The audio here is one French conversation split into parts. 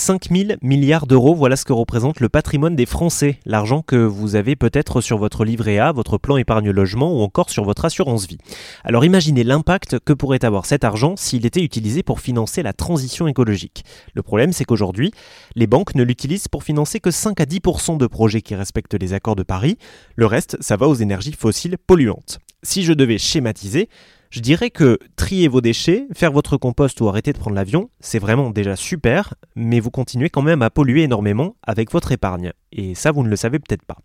5000 milliards d'euros, voilà ce que représente le patrimoine des Français, l'argent que vous avez peut-être sur votre livret A, votre plan épargne logement ou encore sur votre assurance vie. Alors imaginez l'impact que pourrait avoir cet argent s'il était utilisé pour financer la transition écologique. Le problème c'est qu'aujourd'hui, les banques ne l'utilisent pour financer que 5 à 10% de projets qui respectent les accords de Paris, le reste ça va aux énergies fossiles polluantes. Si je devais schématiser, je dirais que trier vos déchets, faire votre compost ou arrêter de prendre l'avion, c'est vraiment déjà super, mais vous continuez quand même à polluer énormément avec votre épargne. Et ça, vous ne le savez peut-être pas.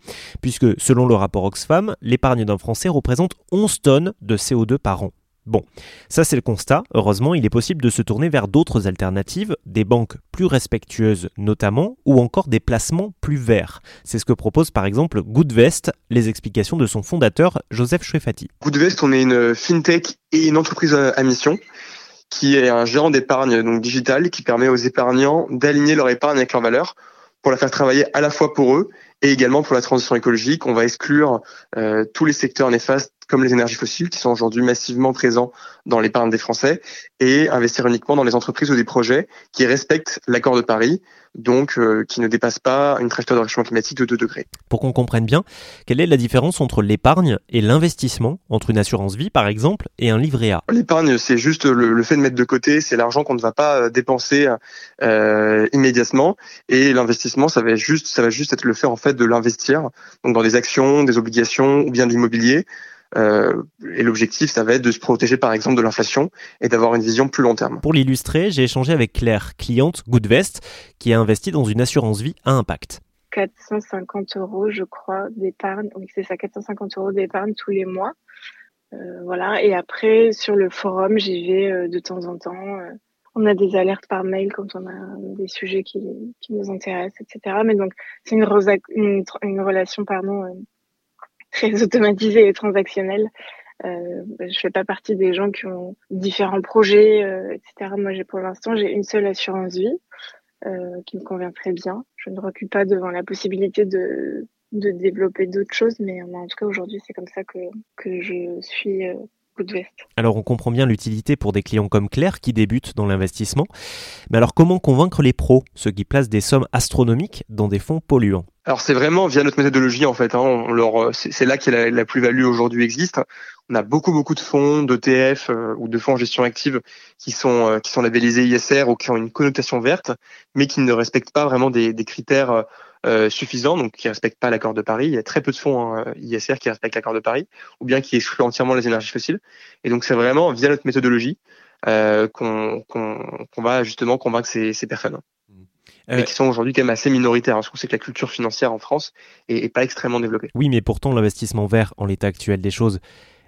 Puisque selon le rapport Oxfam, l'épargne d'un Français représente 11 tonnes de CO2 par an. Bon, ça c'est le constat. Heureusement, il est possible de se tourner vers d'autres alternatives, des banques plus respectueuses notamment, ou encore des placements plus verts. C'est ce que propose par exemple Goodvest, les explications de son fondateur Joseph Chouefati. Goodvest, on est une fintech et une entreprise à mission qui est un gérant d'épargne donc digital qui permet aux épargnants d'aligner leur épargne avec leur valeur pour la faire travailler à la fois pour eux et également pour la transition écologique. On va exclure euh, tous les secteurs néfastes comme les énergies fossiles qui sont aujourd'hui massivement présents dans l'épargne des Français et investir uniquement dans les entreprises ou des projets qui respectent l'accord de Paris, donc euh, qui ne dépassent pas une trajectoire de réchauffement climatique de 2 degrés. Pour qu'on comprenne bien, quelle est la différence entre l'épargne et l'investissement, entre une assurance vie par exemple et un livret A? L'épargne, c'est juste le, fait de mettre de côté, c'est l'argent qu'on ne va pas euh, dépenser euh, immédiatement. Et l'investissement, ça va juste ça va juste être le fait en fait de l'investir donc dans des actions, des obligations ou bien de l'immobilier et l'objectif, ça va être de se protéger par exemple de l'inflation et d'avoir une vision plus long terme. Pour l'illustrer, j'ai échangé avec Claire, cliente Goodvest, qui a investi dans une assurance vie à impact. 450 euros, je crois, d'épargne. Oui, c'est ça, 450 euros d'épargne tous les mois. Euh, voilà. Et après, sur le forum, j'y vais euh, de temps en temps. on a des alertes par mail quand on a des sujets qui, qui nous intéressent, etc. Mais donc, c'est une, une, une, relation pardon, très automatisé et transactionnel. Euh, je fais pas partie des gens qui ont différents projets, euh, etc. Moi, j'ai pour l'instant, j'ai une seule assurance vie euh, qui me convient très bien. Je ne recule pas devant la possibilité de, de développer d'autres choses, mais en tout cas, aujourd'hui, c'est comme ça que, que je suis euh, alors on comprend bien l'utilité pour des clients comme Claire qui débutent dans l'investissement, mais alors comment convaincre les pros, ceux qui placent des sommes astronomiques dans des fonds polluants? Alors c'est vraiment via notre méthodologie en fait. Hein, on leur, c'est là que la, la plus-value aujourd'hui existe. On a beaucoup beaucoup de fonds, d'ETF euh, ou de fonds en gestion active qui sont euh, qui sont labellisés ISR ou qui ont une connotation verte, mais qui ne respectent pas vraiment des, des critères euh, suffisants, donc qui respectent pas l'accord de Paris. Il y a très peu de fonds hein, ISR qui respectent l'accord de Paris, ou bien qui excluent entièrement les énergies fossiles. Et donc c'est vraiment via notre méthodologie qu'on qu'on va justement convaincre ces, ces personnes mais qui sont aujourd'hui quand même assez minoritaires. Je trouve que la culture financière en France est, pas extrêmement développée. Oui, mais pourtant l'investissement vert, en l'état actuel des choses,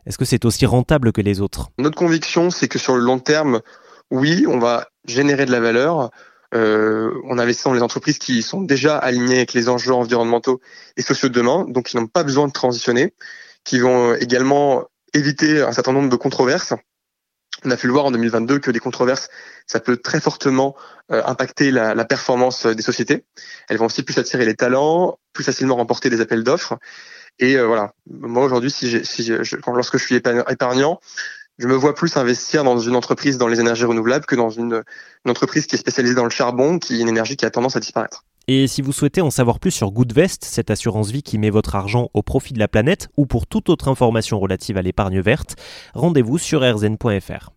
est-ce que c'est aussi rentable que les autres? Notre conviction, c'est que sur le long terme, oui, on va générer de la valeur. Euh, on investit dans les entreprises qui sont déjà alignées avec les enjeux environnementaux et sociaux de demain, donc qui n'ont pas besoin de transitionner, qui vont également éviter un certain nombre de controverses on a pu le voir en 2022 que les controverses, ça peut très fortement euh, impacter la, la, performance des sociétés. Elles vont aussi plus attirer les talents, plus facilement remporter des appels d'offres. Et euh, voilà, moi aujourd'hui, si, si lorsque je suis épargnant, je me vois plus investir dans une entreprise dans les énergies renouvelables que dans une, entreprise qui est spécialisée dans le charbon, qui est une énergie qui a tendance à disparaître. Et si vous souhaitez en savoir plus sur Goodvest, cette assurance vie qui met votre argent au profit de la planète, ou pour toute autre information relative à l'épargne verte, rendez-vous sur rzn.fr.